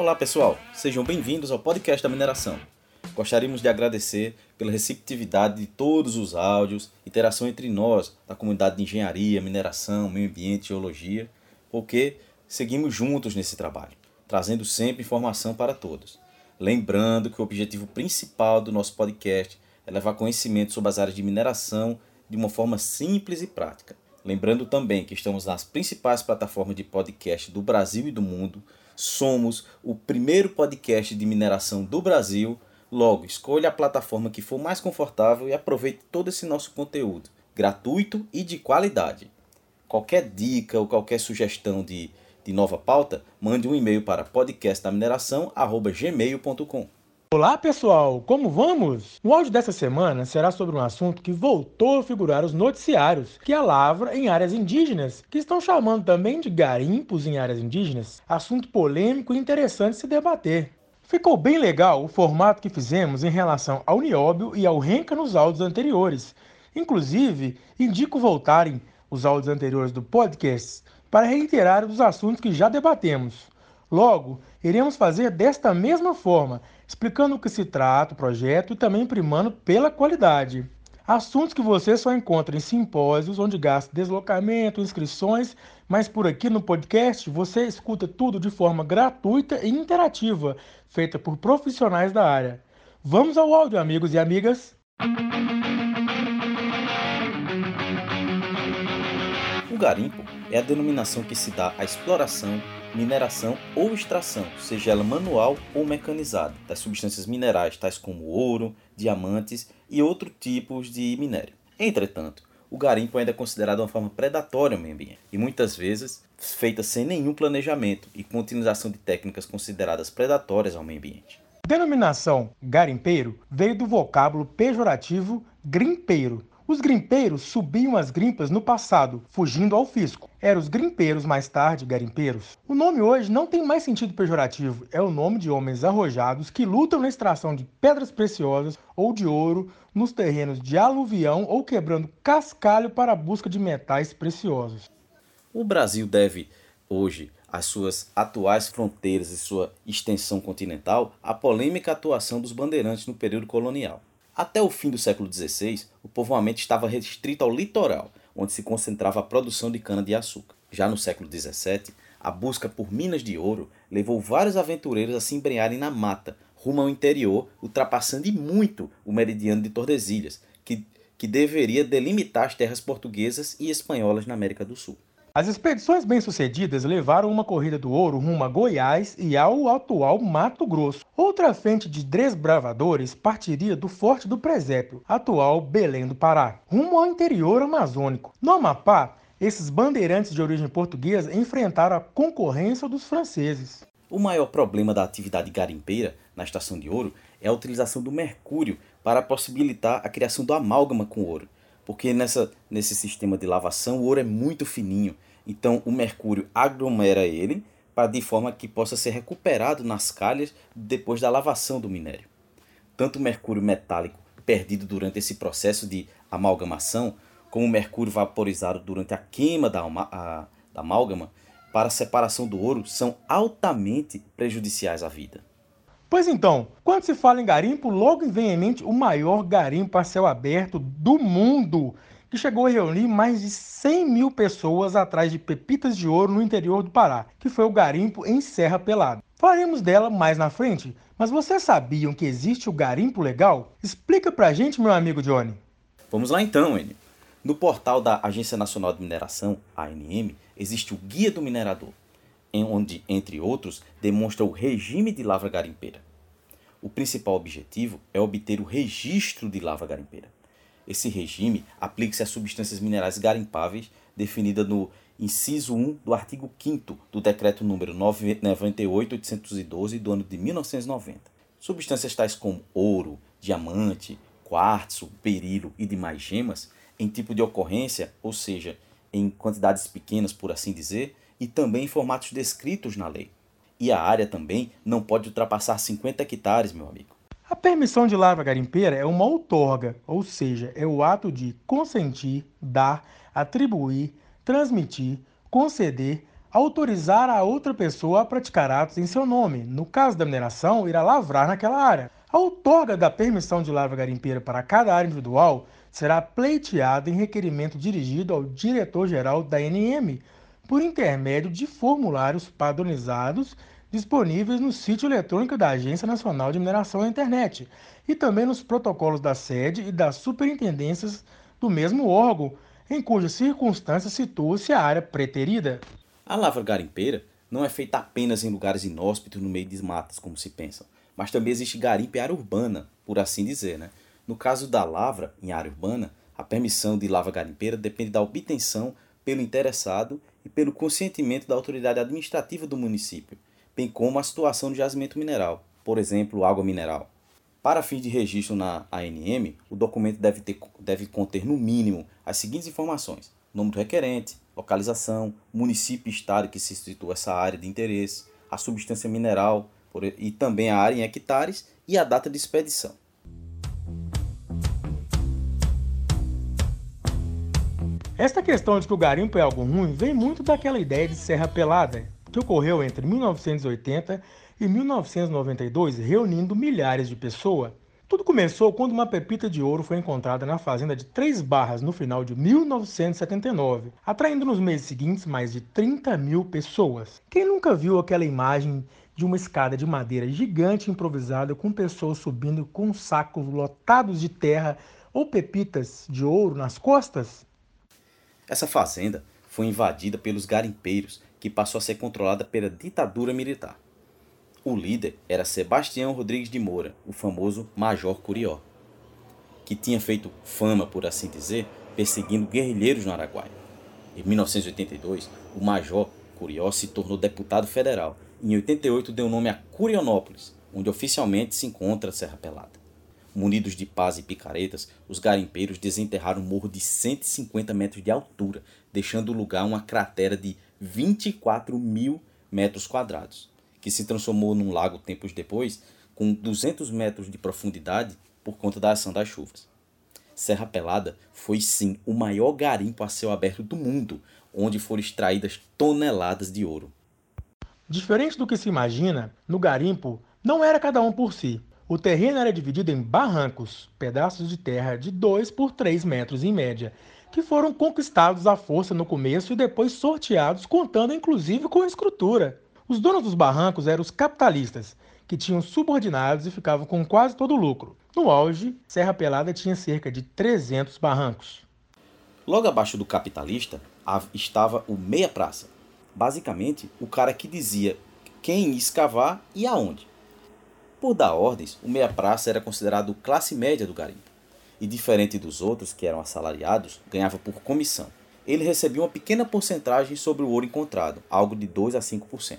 Olá pessoal, sejam bem-vindos ao podcast da mineração. Gostaríamos de agradecer pela receptividade de todos os áudios, interação entre nós, da comunidade de engenharia, mineração, meio ambiente, geologia, porque seguimos juntos nesse trabalho, trazendo sempre informação para todos. Lembrando que o objetivo principal do nosso podcast é levar conhecimento sobre as áreas de mineração de uma forma simples e prática. Lembrando também que estamos nas principais plataformas de podcast do Brasil e do mundo. Somos o primeiro podcast de mineração do Brasil. Logo, escolha a plataforma que for mais confortável e aproveite todo esse nosso conteúdo, gratuito e de qualidade. Qualquer dica ou qualquer sugestão de, de nova pauta, mande um e-mail para podcastdamineração.gmail.com. Olá pessoal, como vamos? O áudio dessa semana será sobre um assunto que voltou a figurar os noticiários, que é a lavra em áreas indígenas, que estão chamando também de garimpos em áreas indígenas. Assunto polêmico e interessante se debater. Ficou bem legal o formato que fizemos em relação ao nióbio e ao renca nos áudios anteriores. Inclusive, indico voltarem os áudios anteriores do podcast para reiterar os assuntos que já debatemos. Logo, iremos fazer desta mesma forma, explicando o que se trata o projeto e também primando pela qualidade. Assuntos que você só encontra em simpósios, onde gasta deslocamento, inscrições, mas por aqui no podcast você escuta tudo de forma gratuita e interativa, feita por profissionais da área. Vamos ao áudio, amigos e amigas! O garimpo é a denominação que se dá à exploração, mineração ou extração, seja ela manual ou mecanizada, das substâncias minerais tais como ouro, diamantes e outros tipos de minério. Entretanto, o garimpo ainda é considerado uma forma predatória ao meio ambiente e muitas vezes feita sem nenhum planejamento e com utilização de técnicas consideradas predatórias ao meio ambiente. A denominação garimpeiro veio do vocábulo pejorativo grimpeiro, os grimpeiros subiam as grimpas no passado, fugindo ao fisco. Eram os grimpeiros mais tarde garimpeiros. O nome hoje não tem mais sentido pejorativo, é o nome de homens arrojados que lutam na extração de pedras preciosas ou de ouro nos terrenos de aluvião ou quebrando cascalho para a busca de metais preciosos. O Brasil deve hoje as suas atuais fronteiras e sua extensão continental à polêmica atuação dos bandeirantes no período colonial. Até o fim do século XVI, o povoamento estava restrito ao litoral, onde se concentrava a produção de cana-de-açúcar. Já no século XVII, a busca por minas de ouro levou vários aventureiros a se embrenharem na mata, rumo ao interior, ultrapassando muito o meridiano de Tordesilhas, que, que deveria delimitar as terras portuguesas e espanholas na América do Sul. As expedições bem-sucedidas levaram uma corrida do ouro rumo a Goiás e ao atual Mato Grosso. Outra frente de desbravadores partiria do Forte do Presépio, atual Belém do Pará, rumo ao interior amazônico. No Amapá, esses bandeirantes de origem portuguesa enfrentaram a concorrência dos franceses. O maior problema da atividade garimpeira na estação de ouro é a utilização do mercúrio para possibilitar a criação do amálgama com ouro porque nessa, nesse sistema de lavação o ouro é muito fininho, então o mercúrio aglomera ele para de forma que possa ser recuperado nas calhas depois da lavação do minério. Tanto o mercúrio metálico perdido durante esse processo de amalgamação, como o mercúrio vaporizado durante a queima da, a, da amálgama para a separação do ouro são altamente prejudiciais à vida. Pois então, quando se fala em garimpo, logo vem em mente o maior garimpo a céu aberto do mundo, que chegou a reunir mais de 100 mil pessoas atrás de pepitas de ouro no interior do Pará, que foi o garimpo em Serra Pelada. Falaremos dela mais na frente, mas vocês sabiam que existe o garimpo legal? Explica pra gente, meu amigo Johnny. Vamos lá então, Enio. No portal da Agência Nacional de Mineração, ANM, existe o Guia do Minerador onde, entre outros, demonstra o regime de lavra garimpeira. O principal objetivo é obter o registro de lavra garimpeira. Esse regime aplica-se a substâncias minerais garimpáveis definida no inciso 1 do artigo 5 do decreto número 98812 do ano de 1990. Substâncias tais como ouro, diamante, quartzo, berilo e demais gemas, em tipo de ocorrência, ou seja, em quantidades pequenas, por assim dizer, e também em formatos descritos na lei. E a área também não pode ultrapassar 50 hectares, meu amigo. A permissão de lavra garimpeira é uma outorga, ou seja, é o ato de consentir, dar, atribuir, transmitir, conceder, autorizar a outra pessoa a praticar atos em seu nome. No caso da mineração, irá lavrar naquela área. A outorga da permissão de lavra garimpeira para cada área individual será pleiteada em requerimento dirigido ao diretor-geral da NM, por intermédio de formulários padronizados disponíveis no sítio eletrônico da Agência Nacional de Mineração na internet e também nos protocolos da sede e das superintendências do mesmo órgão, em cujas circunstâncias situa-se a área preterida. A lavra garimpeira não é feita apenas em lugares inóspitos no meio de matas, como se pensa, mas também existe garimpo em área urbana, por assim dizer. Né? No caso da lavra em área urbana, a permissão de lavra garimpeira depende da obtenção pelo interessado e pelo consentimento da autoridade administrativa do município, bem como a situação do jazimento mineral, por exemplo, água mineral. Para fins de registro na ANM, o documento deve, ter, deve conter, no mínimo, as seguintes informações: nome do requerente, localização, município e estado que se situa essa área de interesse, a substância mineral e também a área em hectares e a data de expedição. Esta questão de que o garimpo é algo ruim vem muito daquela ideia de serra pelada, que ocorreu entre 1980 e 1992, reunindo milhares de pessoas. Tudo começou quando uma pepita de ouro foi encontrada na fazenda de Três Barras no final de 1979, atraindo nos meses seguintes mais de 30 mil pessoas. Quem nunca viu aquela imagem de uma escada de madeira gigante improvisada com pessoas subindo com sacos lotados de terra ou pepitas de ouro nas costas? Essa fazenda foi invadida pelos garimpeiros, que passou a ser controlada pela ditadura militar. O líder era Sebastião Rodrigues de Moura, o famoso Major Curió, que tinha feito fama, por assim dizer, perseguindo guerrilheiros no Araguaia. Em 1982, o Major Curió se tornou deputado federal em 88 deu nome a Curionópolis, onde oficialmente se encontra a Serra Pelada. Munidos de pás e picaretas, os garimpeiros desenterraram um morro de 150 metros de altura, deixando o lugar uma cratera de 24 mil metros quadrados, que se transformou num lago tempos depois, com 200 metros de profundidade por conta da ação das chuvas. Serra Pelada foi sim o maior garimpo a céu aberto do mundo, onde foram extraídas toneladas de ouro. Diferente do que se imagina, no garimpo não era cada um por si. O terreno era dividido em barrancos, pedaços de terra de 2 por 3 metros em média, que foram conquistados à força no começo e depois sorteados, contando inclusive com a escritura. Os donos dos barrancos eram os capitalistas, que tinham subordinados e ficavam com quase todo o lucro. No auge, Serra Pelada tinha cerca de 300 barrancos. Logo abaixo do capitalista estava o meia praça, basicamente o cara que dizia quem escavar e aonde. Por dar ordens, o meia-praça era considerado classe média do garimpo, e diferente dos outros, que eram assalariados, ganhava por comissão. Ele recebia uma pequena porcentagem sobre o ouro encontrado, algo de 2 a 5%.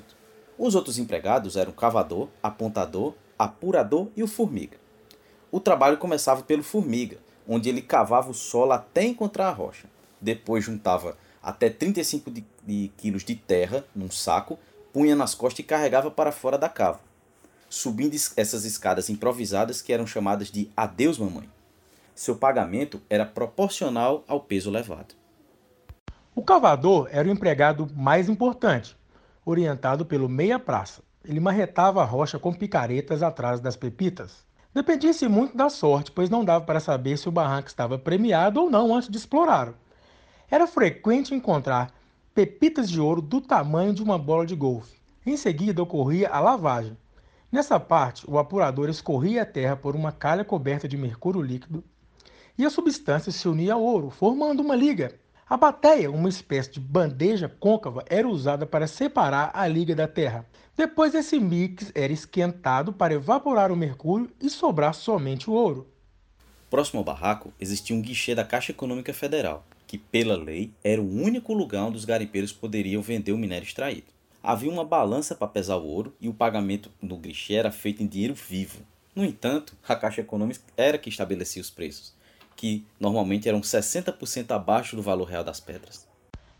Os outros empregados eram cavador, apontador, apurador e o formiga. O trabalho começava pelo formiga, onde ele cavava o solo até encontrar a rocha. Depois juntava até 35 de, de quilos de terra num saco, punha nas costas e carregava para fora da cava subindo essas escadas improvisadas que eram chamadas de adeus mamãe. Seu pagamento era proporcional ao peso levado. O cavador era o empregado mais importante, orientado pelo meia-praça. Ele marretava a rocha com picaretas atrás das pepitas. Dependia-se muito da sorte, pois não dava para saber se o barranco estava premiado ou não antes de explorá-lo. Era frequente encontrar pepitas de ouro do tamanho de uma bola de golfe. Em seguida ocorria a lavagem, Nessa parte, o apurador escorria a terra por uma calha coberta de mercúrio líquido e a substância se unia ao ouro, formando uma liga. A bateia, uma espécie de bandeja côncava, era usada para separar a liga da terra. Depois esse mix era esquentado para evaporar o mercúrio e sobrar somente o ouro. Próximo ao barraco existia um guichê da Caixa Econômica Federal, que pela lei era o único lugar onde os garimpeiros poderiam vender o minério extraído havia uma balança para pesar o ouro e o pagamento do guichê era feito em dinheiro vivo. No entanto, a Caixa Econômica era que estabelecia os preços, que normalmente eram 60% abaixo do valor real das pedras.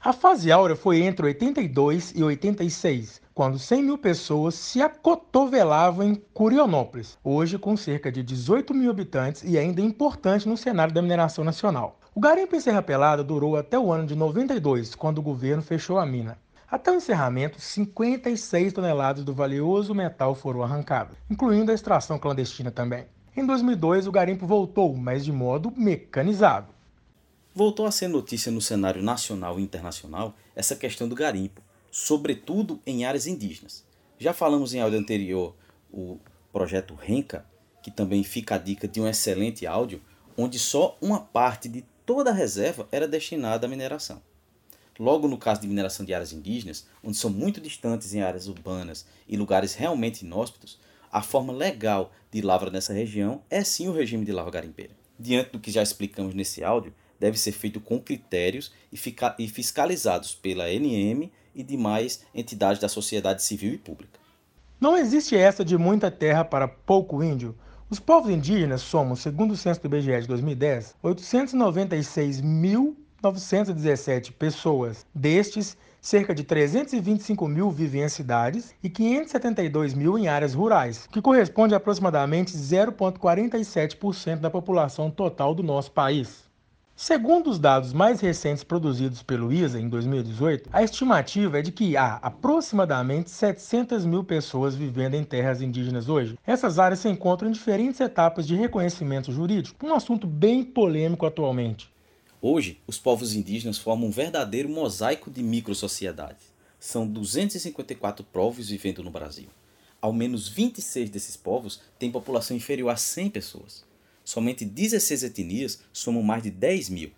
A fase áurea foi entre 82 e 86, quando 100 mil pessoas se acotovelavam em Curionópolis, hoje com cerca de 18 mil habitantes e ainda importante no cenário da mineração nacional. O garimpo em Serra Pelada durou até o ano de 92, quando o governo fechou a mina. Até o encerramento, 56 toneladas do valioso metal foram arrancadas, incluindo a extração clandestina também. Em 2002, o garimpo voltou, mas de modo mecanizado. Voltou a ser notícia no cenário nacional e internacional essa questão do garimpo, sobretudo em áreas indígenas. Já falamos em áudio anterior o projeto Renca, que também fica a dica de um excelente áudio, onde só uma parte de toda a reserva era destinada à mineração. Logo no caso de mineração de áreas indígenas, onde são muito distantes em áreas urbanas e lugares realmente inóspitos, a forma legal de lavra nessa região é sim o regime de lavra garimpeira. Diante do que já explicamos nesse áudio, deve ser feito com critérios e fiscalizados pela NM e demais entidades da sociedade civil e pública. Não existe essa de muita terra para pouco índio. Os povos indígenas somos, segundo o censo do IBGE de 2010, 896.917 pessoas. Destes, cerca de 325 mil vivem em cidades e 572 mil em áreas rurais, que corresponde a aproximadamente 0,47% da população total do nosso país. Segundo os dados mais recentes produzidos pelo ISA em 2018, a estimativa é de que há aproximadamente 700 mil pessoas vivendo em terras indígenas hoje. Essas áreas se encontram em diferentes etapas de reconhecimento jurídico, um assunto bem polêmico atualmente. Hoje, os povos indígenas formam um verdadeiro mosaico de microsociedades. São 254 povos vivendo no Brasil. Ao menos 26 desses povos têm população inferior a 100 pessoas somente 16 etnias somam mais de 10 mil.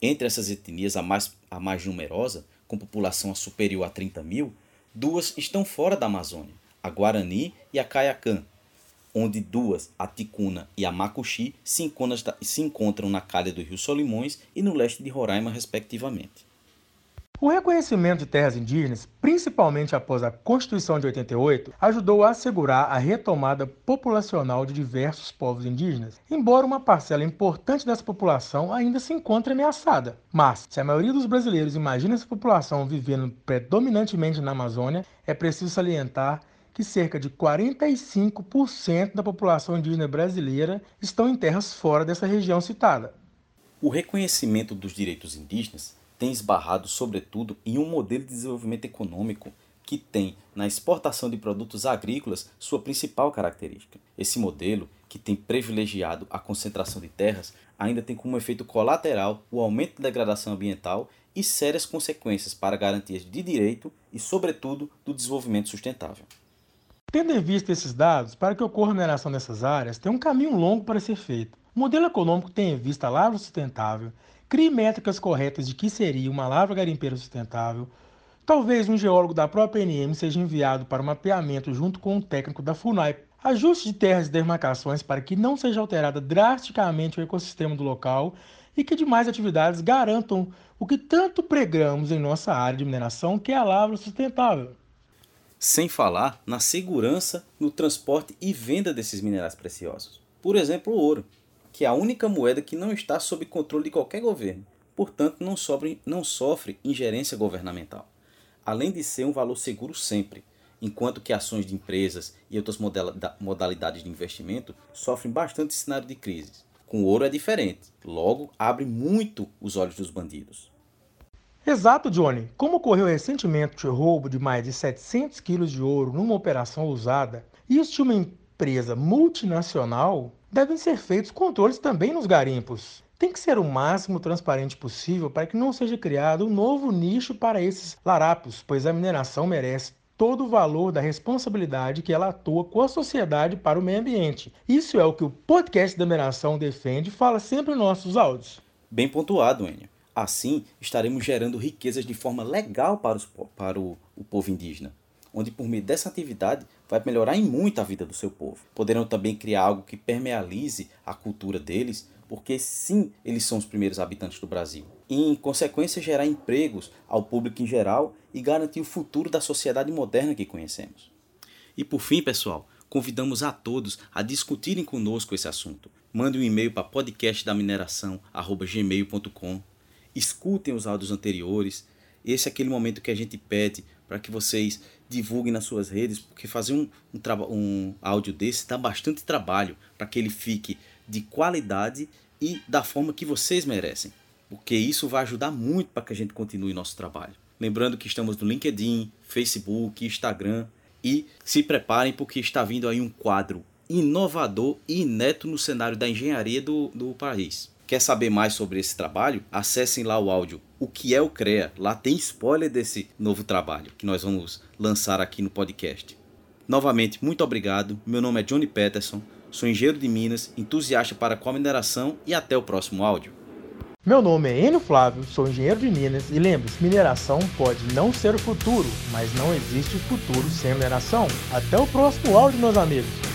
Entre essas etnias, a mais, a mais numerosa, com população superior a 30 mil, duas estão fora da Amazônia, a Guarani e a Caiacã, onde duas, a Ticuna e a Macuxi, se encontram, se encontram na calha do rio Solimões e no leste de Roraima, respectivamente. O reconhecimento de terras indígenas, principalmente após a Constituição de 88, ajudou a assegurar a retomada populacional de diversos povos indígenas, embora uma parcela importante dessa população ainda se encontre ameaçada. Mas, se a maioria dos brasileiros imagina essa população vivendo predominantemente na Amazônia, é preciso salientar que cerca de 45% da população indígena brasileira estão em terras fora dessa região citada. O reconhecimento dos direitos indígenas tem esbarrado, sobretudo, em um modelo de desenvolvimento econômico que tem na exportação de produtos agrícolas sua principal característica. Esse modelo, que tem privilegiado a concentração de terras, ainda tem como efeito colateral o aumento da degradação ambiental e sérias consequências para garantias de direito e, sobretudo, do desenvolvimento sustentável. Tendo em vista esses dados, para que ocorra a mineração dessas áreas, tem um caminho longo para ser feito. O modelo econômico tem em vista a lavra sustentável, Crie métricas corretas de que seria uma lavra garimpeira sustentável. Talvez um geólogo da própria NM seja enviado para o mapeamento junto com um técnico da FUNAI. Ajuste de terras e demarcações para que não seja alterada drasticamente o ecossistema do local e que demais atividades garantam o que tanto pregamos em nossa área de mineração, que é a lavra sustentável. Sem falar na segurança no transporte e venda desses minerais preciosos. Por exemplo, o ouro que é a única moeda que não está sob controle de qualquer governo, portanto não sofre, não sofre ingerência governamental, além de ser um valor seguro sempre, enquanto que ações de empresas e outras modalidades de investimento sofrem bastante cenário de crise. Com ouro é diferente, logo abre muito os olhos dos bandidos. Exato, Johnny. Como ocorreu recentemente o roubo de mais de 700 quilos de ouro numa operação usada, isso de uma empresa multinacional, devem ser feitos controles também nos garimpos. Tem que ser o máximo transparente possível para que não seja criado um novo nicho para esses larápios, pois a mineração merece todo o valor da responsabilidade que ela atua com a sociedade para o meio ambiente. Isso é o que o podcast da mineração defende e fala sempre nos nossos áudios. Bem pontuado, Enio. Assim, estaremos gerando riquezas de forma legal para, os, para o, o povo indígena onde por meio dessa atividade vai melhorar em muito a vida do seu povo. Poderão também criar algo que permealize a cultura deles, porque sim, eles são os primeiros habitantes do Brasil. E, em consequência, gerar empregos ao público em geral e garantir o futuro da sociedade moderna que conhecemos. E por fim, pessoal, convidamos a todos a discutirem conosco esse assunto. Mande um e-mail para podcastdamineração@gmail.com. Escutem os áudios anteriores. Esse é aquele momento que a gente pede para que vocês divulguem nas suas redes, porque fazer um, um, um áudio desse dá bastante trabalho para que ele fique de qualidade e da forma que vocês merecem, porque isso vai ajudar muito para que a gente continue nosso trabalho. Lembrando que estamos no LinkedIn, Facebook, Instagram e se preparem porque está vindo aí um quadro inovador e inédito no cenário da engenharia do, do país. Quer saber mais sobre esse trabalho? Acessem lá o áudio O que é o CREA. Lá tem spoiler desse novo trabalho que nós vamos lançar aqui no podcast. Novamente, muito obrigado. Meu nome é Johnny Peterson, sou engenheiro de Minas, entusiasta para a mineração e até o próximo áudio. Meu nome é Enio Flávio, sou engenheiro de Minas e lembre-se, mineração pode não ser o futuro, mas não existe futuro sem mineração. Até o próximo áudio, meus amigos.